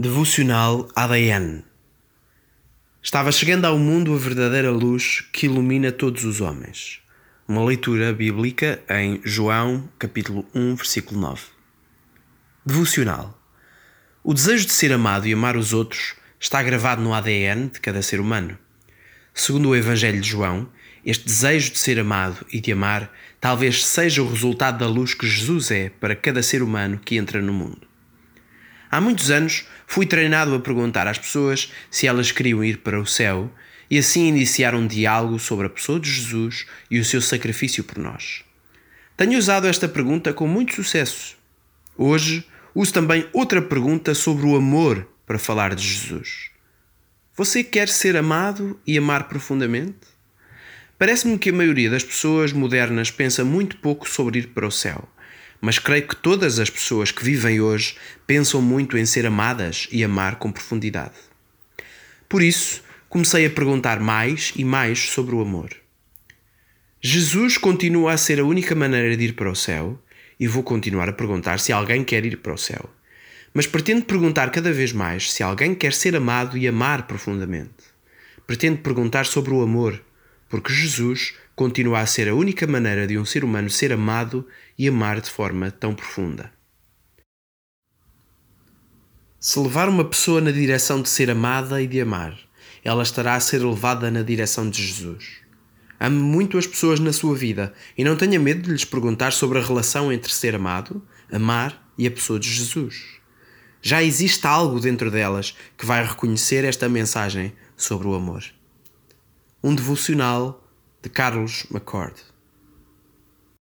Devocional ADN Estava chegando ao mundo a verdadeira luz que ilumina todos os homens. Uma leitura bíblica em João, capítulo 1, versículo 9. Devocional. O desejo de ser amado e amar os outros está gravado no ADN de cada ser humano. Segundo o Evangelho de João, este desejo de ser amado e de amar talvez seja o resultado da luz que Jesus é para cada ser humano que entra no mundo. Há muitos anos fui treinado a perguntar às pessoas se elas queriam ir para o céu e assim iniciar um diálogo sobre a pessoa de Jesus e o seu sacrifício por nós. Tenho usado esta pergunta com muito sucesso. Hoje uso também outra pergunta sobre o amor para falar de Jesus. Você quer ser amado e amar profundamente? Parece-me que a maioria das pessoas modernas pensa muito pouco sobre ir para o céu mas creio que todas as pessoas que vivem hoje pensam muito em ser amadas e amar com profundidade. Por isso, comecei a perguntar mais e mais sobre o amor. Jesus continua a ser a única maneira de ir para o céu e vou continuar a perguntar se alguém quer ir para o céu. Mas pretendo perguntar cada vez mais se alguém quer ser amado e amar profundamente. Pretendo perguntar sobre o amor, porque Jesus continua a ser a única maneira de um ser humano ser amado e amar de forma tão profunda. Se levar uma pessoa na direção de ser amada e de amar, ela estará a ser levada na direção de Jesus. Ame muito as pessoas na sua vida e não tenha medo de lhes perguntar sobre a relação entre ser amado, amar e a pessoa de Jesus. Já existe algo dentro delas que vai reconhecer esta mensagem sobre o amor. Um devocional de Carlos McCord.